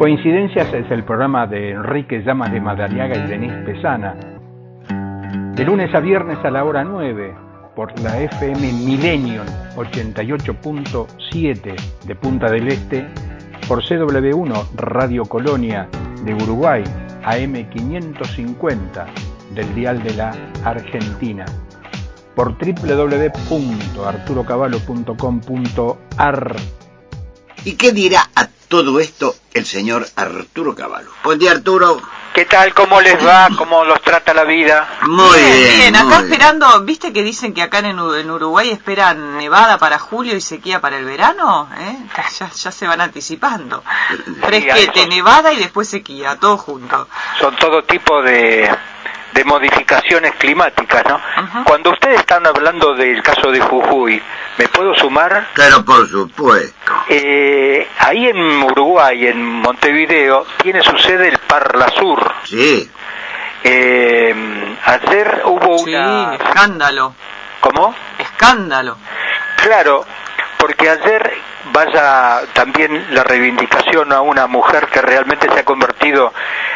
Coincidencias es el programa de Enrique Llamas de Madariaga y Denise Pesana. De lunes a viernes a la hora 9 por la FM Millennium 88.7 de Punta del Este, por CW1 Radio Colonia de Uruguay AM550 del Dial de la Argentina, por www.arturocaballo.com.ar. ¿Y qué dirá a todo esto el señor Arturo Caballo? Buen día, Arturo. ¿Qué tal? ¿Cómo les va? ¿Cómo los trata la vida? Muy bien. Bien, acá muy bien. esperando, ¿viste que dicen que acá en, en Uruguay esperan nevada para julio y sequía para el verano? ¿Eh? Ya, ya se van anticipando. Fresquete, eso. nevada y después sequía, todo junto. Son todo tipo de, de modificaciones climáticas, ¿no? Ajá. Cuando ustedes están hablando del caso de Jujuy, ¿me puedo sumar? Claro, por supuesto. Eh, ahí en Uruguay, en Montevideo, tiene su sede el Parla Sur. Sí. Eh, ayer hubo Sí, una... escándalo, ¿Cómo? escándalo. Claro, porque ayer vaya también la reivindicación a una mujer que realmente se ha convertido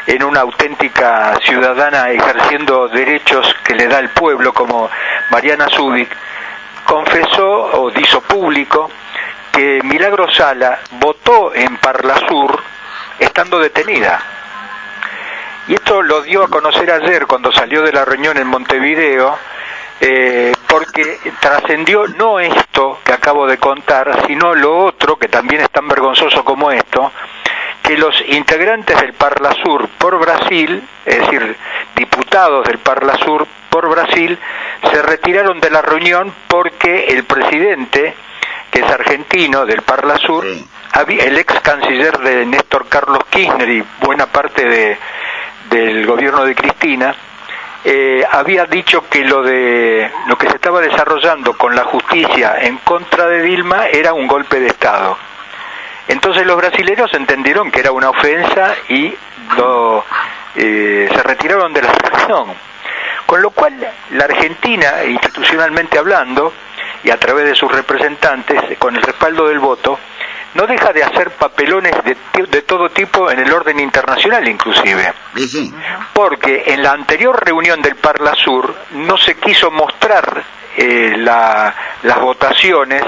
en una auténtica ciudadana ejerciendo derechos que le da el pueblo, como Mariana Zubik, confesó o hizo público que Milagro Sala votó en Parlasur estando detenida. Y esto lo dio a conocer ayer cuando salió de la reunión en Montevideo, eh, porque trascendió no esto que acabo de contar, sino lo otro, que también es tan vergonzoso como esto, que los integrantes del Parla Sur por Brasil, es decir, diputados del Parla Sur por Brasil, se retiraron de la reunión porque el presidente, que es argentino del Parla Sur, Sí. el ex canciller de Néstor Carlos Kirchner y buena parte de, del gobierno de Cristina, eh, había dicho que lo de lo que se estaba desarrollando con la justicia en contra de Dilma era un golpe de Estado. Entonces los brasileños entendieron que era una ofensa y lo, eh, se retiraron de la reunión. Con lo cual la Argentina, institucionalmente hablando, y a través de sus representantes, con el respaldo del voto, no deja de hacer papelones de, de todo tipo en el orden internacional inclusive Sí, sí. porque en la anterior reunión del Parla Sur no se quiso mostrar eh, la- las votaciones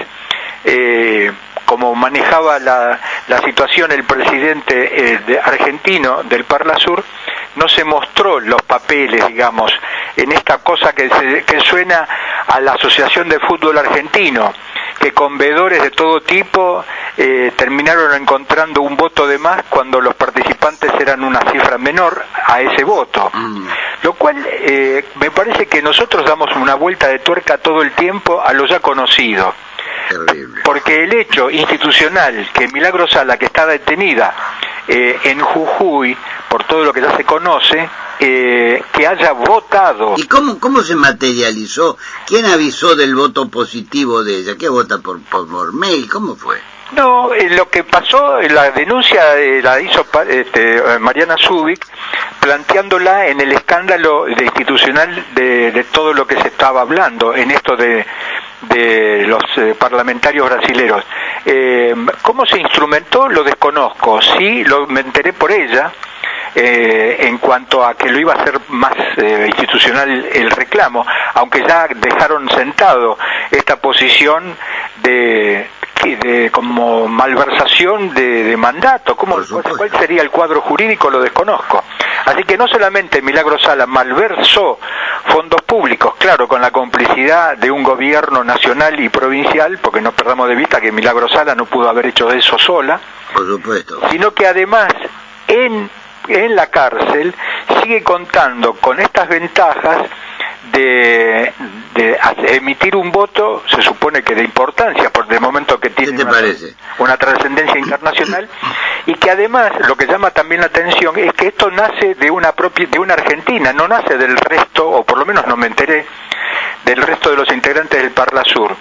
eh, como manejaba la, la situación el presidente eh, de- argentino del Parla Sur, no se mostró los papeles, digamos, en esta cosa que, se- que suena a la Asociación de Fútbol Argentino, que con veedores de todo tipo eh, terminaron encontrando un voto de más cuando los participantes eran una cifra menor a ese voto. Mm. Lo cual eh, me parece que nosotros damos una vuelta de tuerca todo el tiempo a lo ya conocido. Terrible. Porque el hecho institucional que Milagro Sala, que está detenida eh, en Jujuy, por todo lo que ya se conoce, eh, que haya votado ¿Y cómo, cómo se materializó? ¿Quién avisó del voto positivo de ella? ¿Qué vota por, por, por mail? ¿Cómo fue? No, eh, lo que pasó, eh, la denuncia eh, la hizo pa- este, Mariana Zubik planteándola en el escándalo de institucional de, de todo lo que se estaba hablando en esto de, de los eh, parlamentarios brasileros. Eh, ¿Cómo se instrumentó? Lo desconozco. Sí, lo, me enteré por ella. eh, en cuanto a que lo iba a hacer más eh, institucional el reclamo, aunque ya dejaron sentado esta posición de, de como malversación de, de mandato, ¿Cómo. ¿cuál sería el cuadro jurídico? Lo desconozco. Así que no solamente Milagro Sala malversó fondos públicos, claro, con la complicidad de un gobierno nacional y provincial, porque no perdamos de vista que Milagro Sala no pudo haber hecho eso sola, Por supuesto. sino que además en, en la cárcel sigue contando con estas ventajas de, de emitir un voto, se supone que de importancia, por el momento que tiene una, una trascendencia internacional, y que además lo que llama también la atención es que esto nace de una propia, de una Argentina, no nace del resto, o por lo menos no me enteré, del resto de los integrantes del Parla Sur.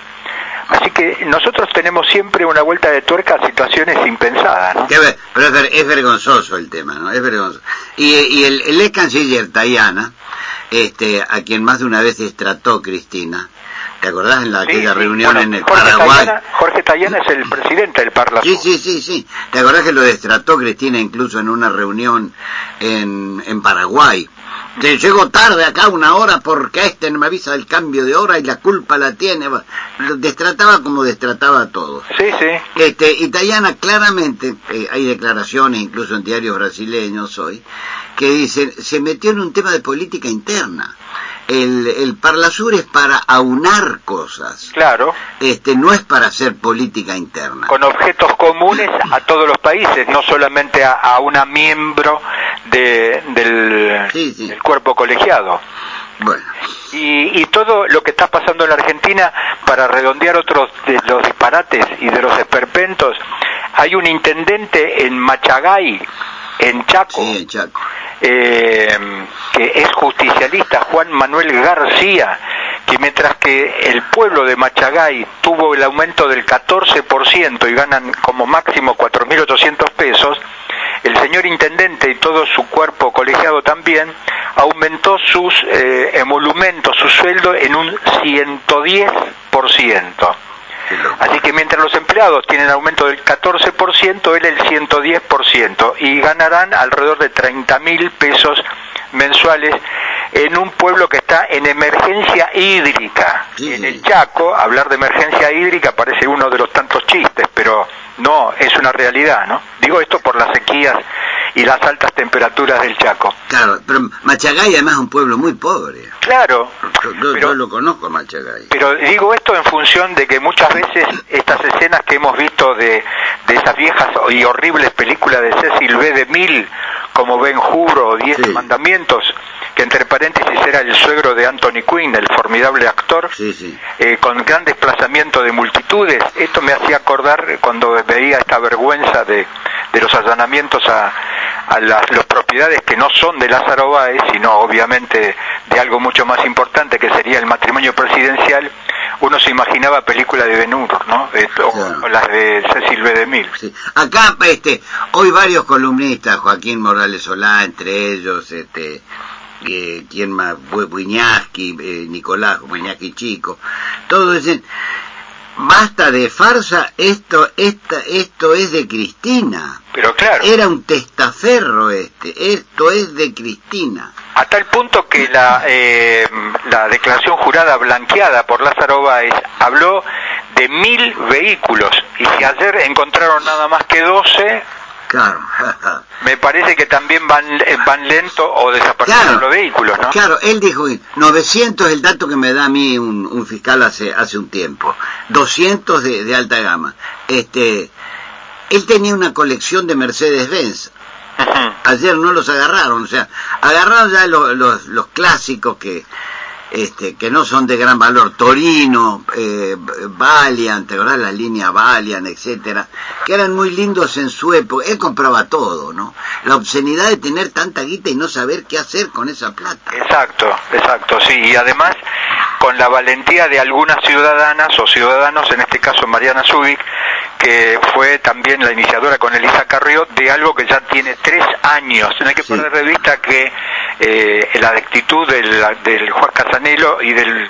Así que nosotros tenemos siempre una vuelta de tuerca a situaciones impensadas, ¿no? pero es, vergonzoso el tema, ¿no? Es vergonzoso. Y, y el, el ex canciller Tayana, este, a quien más de una vez destrató Cristina. ¿Te acordás en la, aquella reunión en el Paraguay? Jorge Tayana es el presidente del Parlamento. Sí, sí, sí, sí. ¿Te acordás que lo destrató Cristina incluso en una reunión en, en Paraguay? Llego tarde acá una hora porque este no me avisa del cambio de hora y la culpa la tiene. Destrataba como destrataba a todos. Sí, sí. Este, y Tayana claramente, eh, hay declaraciones incluso en diarios brasileños hoy, que dicen, se metió en un tema de política interna. El, el Parlasur es para aunar cosas. Claro. Este, no es para hacer política interna. Con objetos comunes a todos los países, no solamente a, una miembro de, del, cuerpo colegiado. Bueno. Y, y, todo lo que está pasando en la Argentina, para redondear otros de los disparates y de los esperpentos, hay un intendente en Machagay, en Chaco, eh, que es justicialista, Juan Manuel García, que mientras que el pueblo de Machagay tuvo el aumento del 14% y ganan como máximo 4.800 pesos, el señor intendente y todo su cuerpo colegiado también aumentó sus eh, emolumentos, su sueldo en un 110%. Así que mientras los empleados tienen aumento del 14%, él el 110% y ganarán alrededor de 30 mil pesos mensuales en un pueblo que está en emergencia hídrica. En el Chaco, hablar de emergencia hídrica parece uno de los tantos chistes, pero no, es una realidad, ¿no? Digo esto por las sequías y las altas temperaturas del Chaco. Claro, pero Machagay además es un pueblo muy pobre. Claro. Yo, lo conozco, Machagay. Pero digo esto en función de que muchas veces estas escenas que hemos visto de, de esas viejas y horribles películas de Cecil B. DeMille, como Ben Hur o Diez Mandamientos, que entre paréntesis era el suegro de Anthony Quinn, el formidable actor, eh, con gran desplazamiento de multitudes. Esto me hacía acordar cuando veía esta vergüenza de, de los allanamientos a, a las, propiedades que no son de Lázaro Báez, sino obviamente de algo mucho más importante que sería el matrimonio presidencial, uno se imaginaba películas de Ben Hur, ¿no? o, las de Cecil B. DeMille. Sí. Acá, este, hoy varios columnistas, Joaquín Morales Solá, entre ellos, este, eh, quien más, Buñaski, eh, Nicolás Buñaski Chico, todos dicen, basta de farsa, esto, esta, esto es de Cristina. Pero claro. Era un testaferro este, esto es de Cristina. A tal punto que la, eh, la declaración jurada blanqueada por Lázaro Báez habló de mil vehículos y si ayer encontraron nada más que doce, Claro. Me parece que también van, eh, van lento o desaparecen los vehículos, ¿no? Claro, él dijo, 900 es el dato que me da a mí un, fiscal hace, hace un tiempo, 200 de, de, alta gama. Este, él tenía una colección de Mercedes-Benz. Ayer no los agarraron, o sea, agarraron ya los, los, los clásicos que este, que no son de gran valor, Torino, eh, Valiant. La línea Valiant, etcétera, que eran muy lindos en su época. Él compraba todo, ¿no? La obscenidad de tener tanta guita y no saber qué hacer con esa plata. Exacto, exacto, sí. Y además, con la valentía de algunas ciudadanas o ciudadanos, en este caso Mariana Zubik, que fue también la iniciadora con Elisa Carrió de algo que ya tiene tres años. No hay que poner de vista que eh, la actitud del, del juez Casanelo y del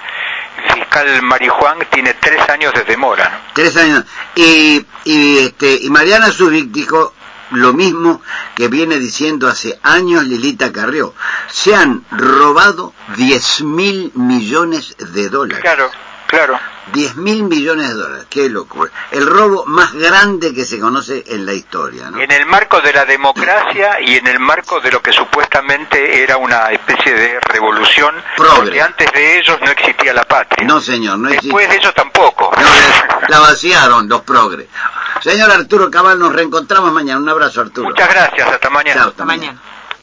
fiscal Marijuán tiene tres años de demora. Tres años. Y, y, este, y Mariana Zubik dijo lo mismo que viene diciendo hace años Lilita Carrió. Se han robado 10 mil millones de dólares. Claro, claro. 10 mil millones de dólares, qué locura. El robo más grande que se conoce en la historia. ¿no? En el marco de la democracia y en el marco de lo que supuestamente era una especie de revolución, porque antes de ellos no existía la patria. No, señor, no existía. Después de ellos tampoco. la vaciaron los progres. Señor Arturo Cabal, nos reencontramos mañana. Un abrazo, Arturo. Muchas gracias, hasta mañana. hasta mañana.